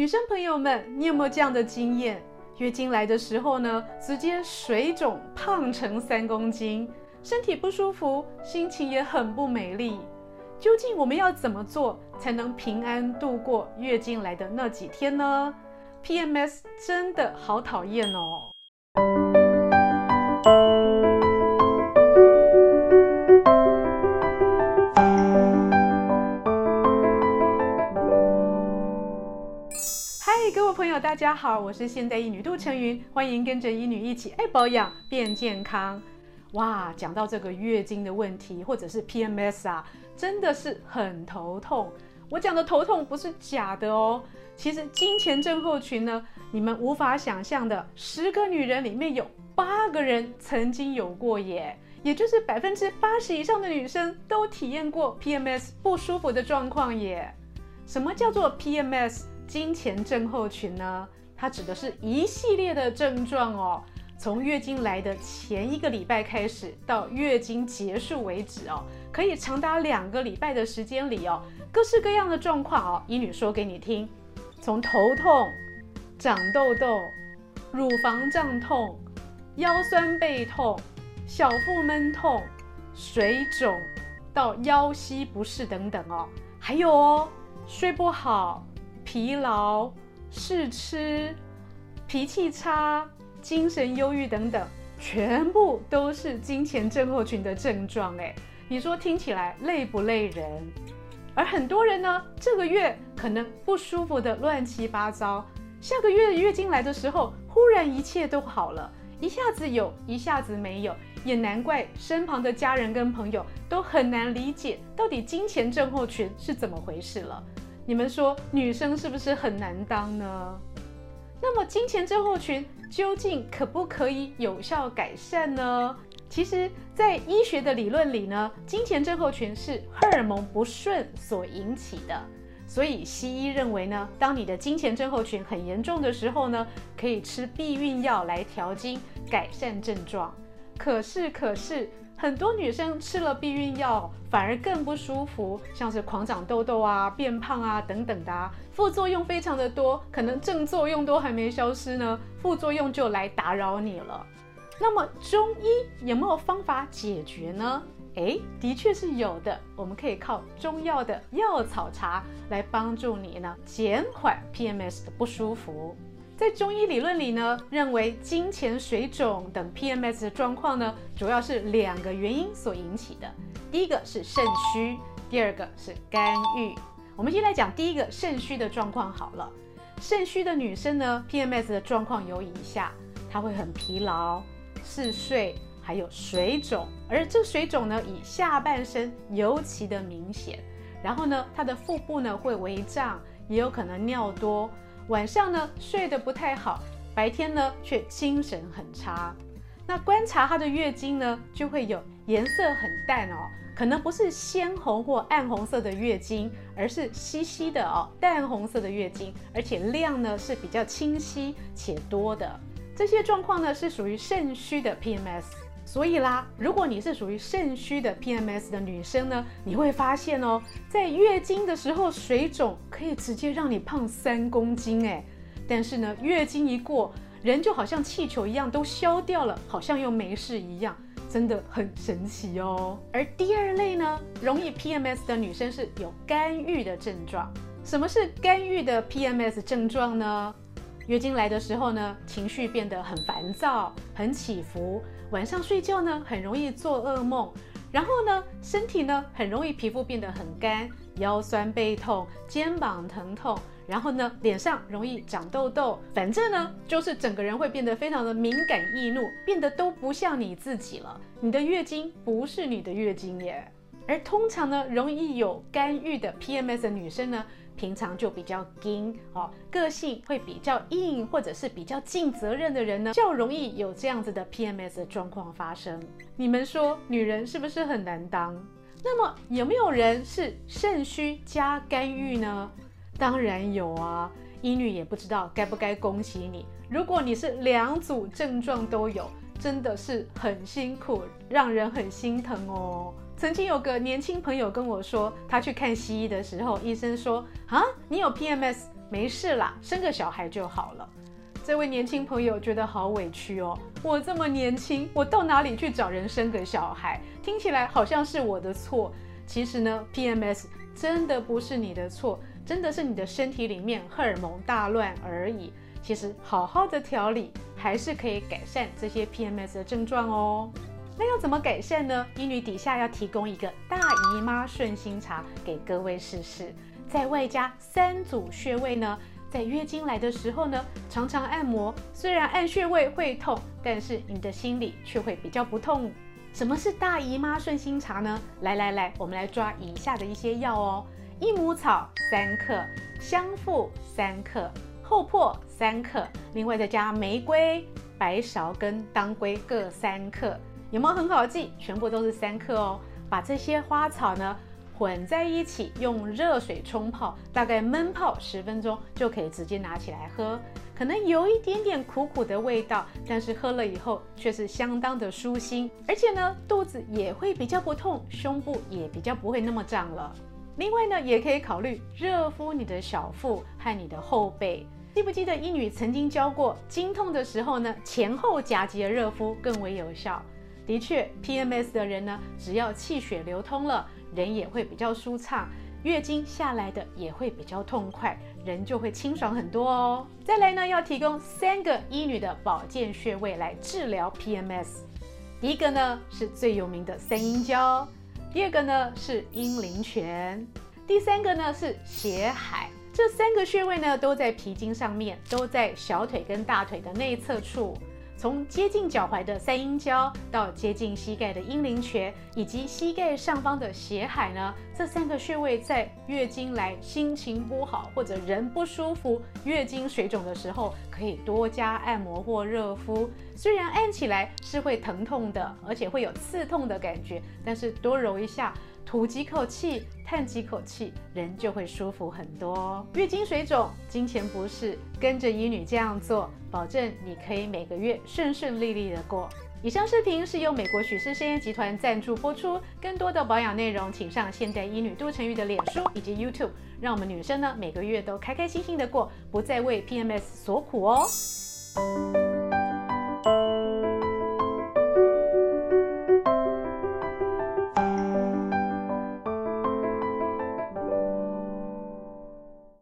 女生朋友们，你有没有这样的经验？月经来的时候呢，直接水肿，胖成三公斤，身体不舒服，心情也很不美丽。究竟我们要怎么做才能平安度过月经来的那几天呢？PMS 真的好讨厌哦。各位朋友，大家好，我是现代医女杜成云，欢迎跟着医女一起爱保养变健康。哇，讲到这个月经的问题，或者是 PMS 啊，真的是很头痛。我讲的头痛不是假的哦。其实经前症候群呢，你们无法想象的，十个女人里面有八个人曾经有过耶，也就是百分之八十以上的女生都体验过 PMS 不舒服的状况耶。什么叫做 PMS？经前症候群呢，它指的是一系列的症状哦，从月经来的前一个礼拜开始，到月经结束为止哦，可以长达两个礼拜的时间里哦，各式各样的状况哦，医女说给你听，从头痛、长痘痘、乳房胀痛、腰酸背痛、小腹闷痛、水肿，到腰膝不适等等哦，还有哦，睡不好。疲劳、试吃、脾气差、精神忧郁等等，全部都是金钱症候群的症状。哎，你说听起来累不累人？而很多人呢，这个月可能不舒服的乱七八糟，下个月月经来的时候，忽然一切都好了，一下子有，一下子没有，也难怪身旁的家人跟朋友都很难理解，到底金钱症候群是怎么回事了。你们说女生是不是很难当呢？那么经前症候群究竟可不可以有效改善呢？其实，在医学的理论里呢，经前症候群是荷尔蒙不顺所引起的。所以西医认为呢，当你的经前症候群很严重的时候呢，可以吃避孕药来调经，改善症状。可是，可是。很多女生吃了避孕药，反而更不舒服，像是狂长痘痘啊、变胖啊等等的啊，副作用非常的多，可能正作用都还没消失呢，副作用就来打扰你了。那么中医有没有方法解决呢？诶，的确是有的，我们可以靠中药的药草茶来帮助你呢，减缓 PMS 的不舒服。在中医理论里呢，认为金钱水肿等 PMS 的状况呢，主要是两个原因所引起的。第一个是肾虚，第二个是肝郁。我们先来讲第一个肾虚的状况好了。肾虚的女生呢，PMS 的状况有以下：她会很疲劳、嗜睡，还有水肿。而这水肿呢，以下半身尤其的明显。然后呢，她的腹部呢会微胀，也有可能尿多。晚上呢睡得不太好，白天呢却精神很差。那观察她的月经呢，就会有颜色很淡哦，可能不是鲜红或暗红色的月经，而是稀稀的哦，淡红色的月经，而且量呢是比较清晰且多的。这些状况呢是属于肾虚的 PMS。所以啦，如果你是属于肾虚的 PMS 的女生呢，你会发现哦，在月经的时候水肿可以直接让你胖三公斤诶。但是呢，月经一过，人就好像气球一样都消掉了，好像又没事一样，真的很神奇哦。而第二类呢，容易 PMS 的女生是有肝郁的症状。什么是肝郁的 PMS 症状呢？月经来的时候呢，情绪变得很烦躁，很起伏。晚上睡觉呢，很容易做噩梦。然后呢，身体呢，很容易皮肤变得很干，腰酸背痛，肩膀疼痛。然后呢，脸上容易长痘痘。反正呢，就是整个人会变得非常的敏感易怒，变得都不像你自己了。你的月经不是你的月经耶。而通常呢，容易有肝郁的 PMS 的女生呢。平常就比较硬哦，个性会比较硬，或者是比较尽责任的人呢，较容易有这样子的 PMS 的状况发生。你们说女人是不是很难当？那么有没有人是肾虚加肝郁呢？当然有啊，医女也不知道该不该恭喜你。如果你是两组症状都有，真的是很辛苦，让人很心疼哦。曾经有个年轻朋友跟我说，他去看西医的时候，医生说：“啊，你有 PMS，没事啦，生个小孩就好了。这位年轻朋友觉得好委屈哦，我这么年轻，我到哪里去找人生个小孩？听起来好像是我的错。其实呢，PMS 真的不是你的错，真的是你的身体里面荷尔蒙大乱而已。其实好好的调理，还是可以改善这些 PMS 的症状哦。那要怎么改善呢？医女底下要提供一个大姨妈顺心茶给各位试试，再外加三组穴位呢。在月经来的时候呢，常常按摩，虽然按穴位会痛，但是你的心里却会比较不痛。什么是大姨妈顺心茶呢？来来来，我们来抓以下的一些药哦：益母草三克，香附三克，厚朴三克，另外再加玫瑰、白芍跟当归各三克。有没有很好记？全部都是三克哦。把这些花草呢，混在一起，用热水冲泡，大概闷泡十分钟就可以直接拿起来喝。可能有一点点苦苦的味道，但是喝了以后却是相当的舒心，而且呢，肚子也会比较不痛，胸部也比较不会那么胀了。另外呢，也可以考虑热敷你的小腹和你的后背。记不记得医女曾经教过，经痛的时候呢，前后夹击的热敷更为有效。的确，PMS 的人呢，只要气血流通了，人也会比较舒畅，月经下来的也会比较痛快，人就会清爽很多哦。再来呢，要提供三个医女的保健穴位来治疗 PMS。第一个呢是最有名的三阴交，第二个呢是阴陵泉，第三个呢是血海。这三个穴位呢都在脾经上面，都在小腿跟大腿的内侧处。从接近脚踝的三阴交到接近膝盖的阴陵泉，以及膝盖上方的血海呢，这三个穴位在月经来、心情不好或者人不舒服、月经水肿的时候，可以多加按摩或热敷。虽然按起来是会疼痛的，而且会有刺痛的感觉，但是多揉一下。吐几口气，叹几口气，人就会舒服很多。月经水肿、经前不适，跟着医女这样做，保证你可以每个月顺顺利利的过。以上视频是由美国许氏参业集团赞助播出。更多的保养内容，请上现代医女杜成瑜的脸书以及 YouTube。让我们女生呢每个月都开开心心的过，不再为 PMS 所苦哦。